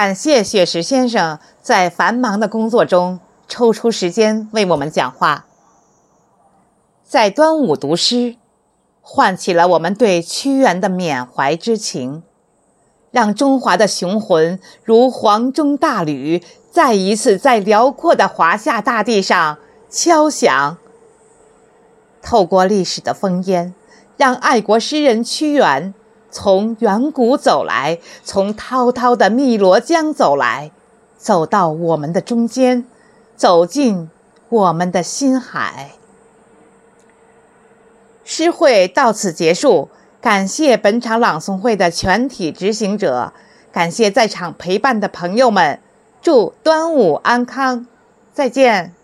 感谢雪石先生在繁忙的工作中抽出时间为我们讲话，在端午读诗，唤起了我们对屈原的缅怀之情，让中华的雄浑如黄钟大吕，再一次在辽阔的华夏大地上敲响。透过历史的烽烟，让爱国诗人屈原从远古走来，从滔滔的汨罗江走来，走到我们的中间，走进我们的心海。诗会到此结束，感谢本场朗诵会的全体执行者，感谢在场陪伴的朋友们，祝端午安康，再见。